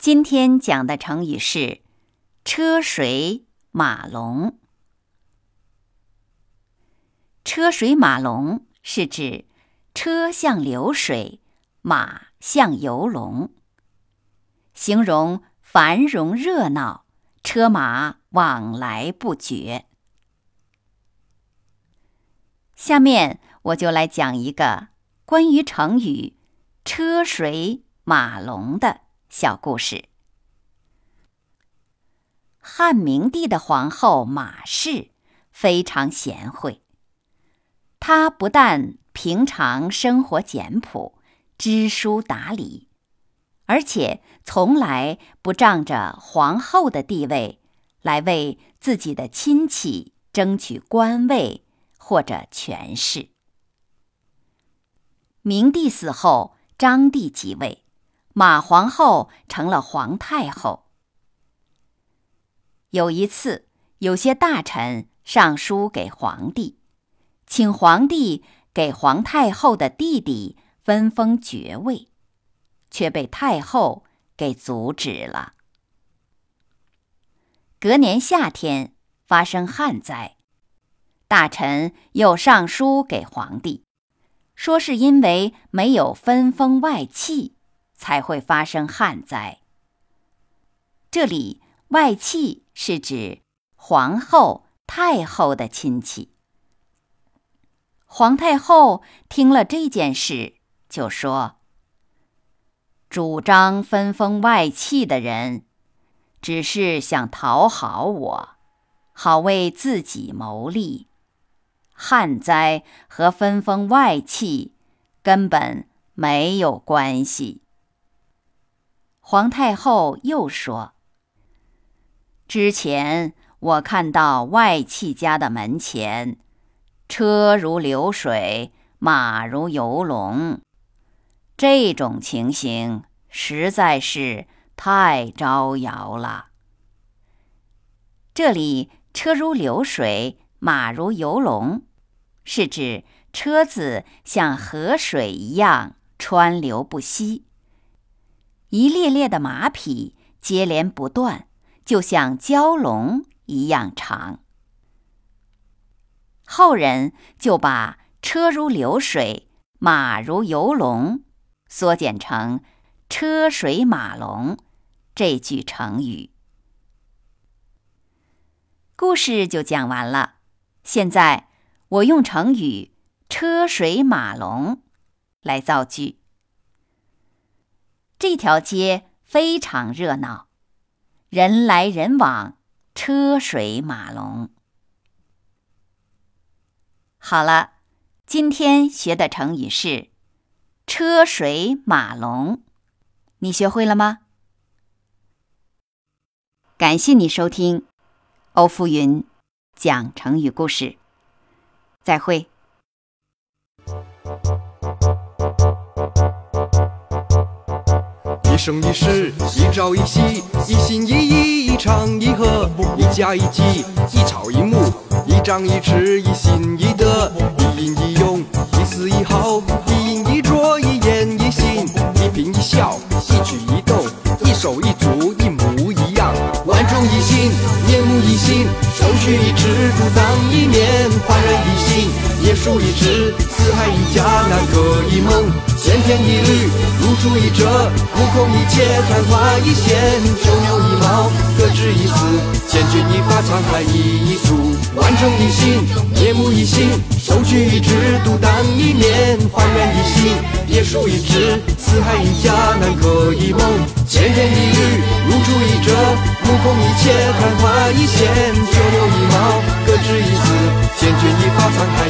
今天讲的成语是“车水马龙”。车水马龙是指车像流水，马像游龙，形容繁荣热闹，车马往来不绝。下面我就来讲一个关于成语“车水马龙”的小故事。汉明帝的皇后马氏非常贤惠，她不但平常生活简朴、知书达理，而且从来不仗着皇后的地位来为自己的亲戚争取官位。或者权势。明帝死后，章帝即位，马皇后成了皇太后。有一次，有些大臣上书给皇帝，请皇帝给皇太后的弟弟分封爵位，却被太后给阻止了。隔年夏天，发生旱灾。大臣又上书给皇帝，说是因为没有分封外戚，才会发生旱灾。这里外戚是指皇后、太后的亲戚。皇太后听了这件事，就说：“主张分封外戚的人，只是想讨好我，好为自己谋利。”旱灾和分封外戚根本没有关系。皇太后又说：“之前我看到外戚家的门前，车如流水，马如游龙，这种情形实在是太招摇了。这里‘车如流水，马如游龙’。”是指车子像河水一样川流不息，一列列的马匹接连不断，就像蛟龙一样长。后人就把“车如流水，马如游龙”缩减成“车水马龙”这句成语。故事就讲完了，现在。我用成语“车水马龙”来造句。这条街非常热闹，人来人往，车水马龙。好了，今天学的成语是“车水马龙”，你学会了吗？感谢你收听欧福云讲成语故事。再会。一生一世，一朝一夕，一心一意，一唱一和，一家一计，一草一木，一张一弛，一心一德，一饮一用，一丝一毫，一饮一啄，一言一行，一颦一笑，一举一动，一手一足，一模一样，万众一心，面目一新，手举一指，独当一面，焕然一新，叶树一枝，四海一家，南柯一梦，千篇一律，如出一辙，目空一切，昙花一现，九牛一毛，各执一词，千钧一发，沧海一粟，万众一,心，夜幕一心，首屈一指，独当一面，焕然一新，别墅一枝，四海一家，难柯一梦，千篇一律，如出一辙，目空一切，昙花一现，九牛一毛，各执一词，千钧一发，沧海。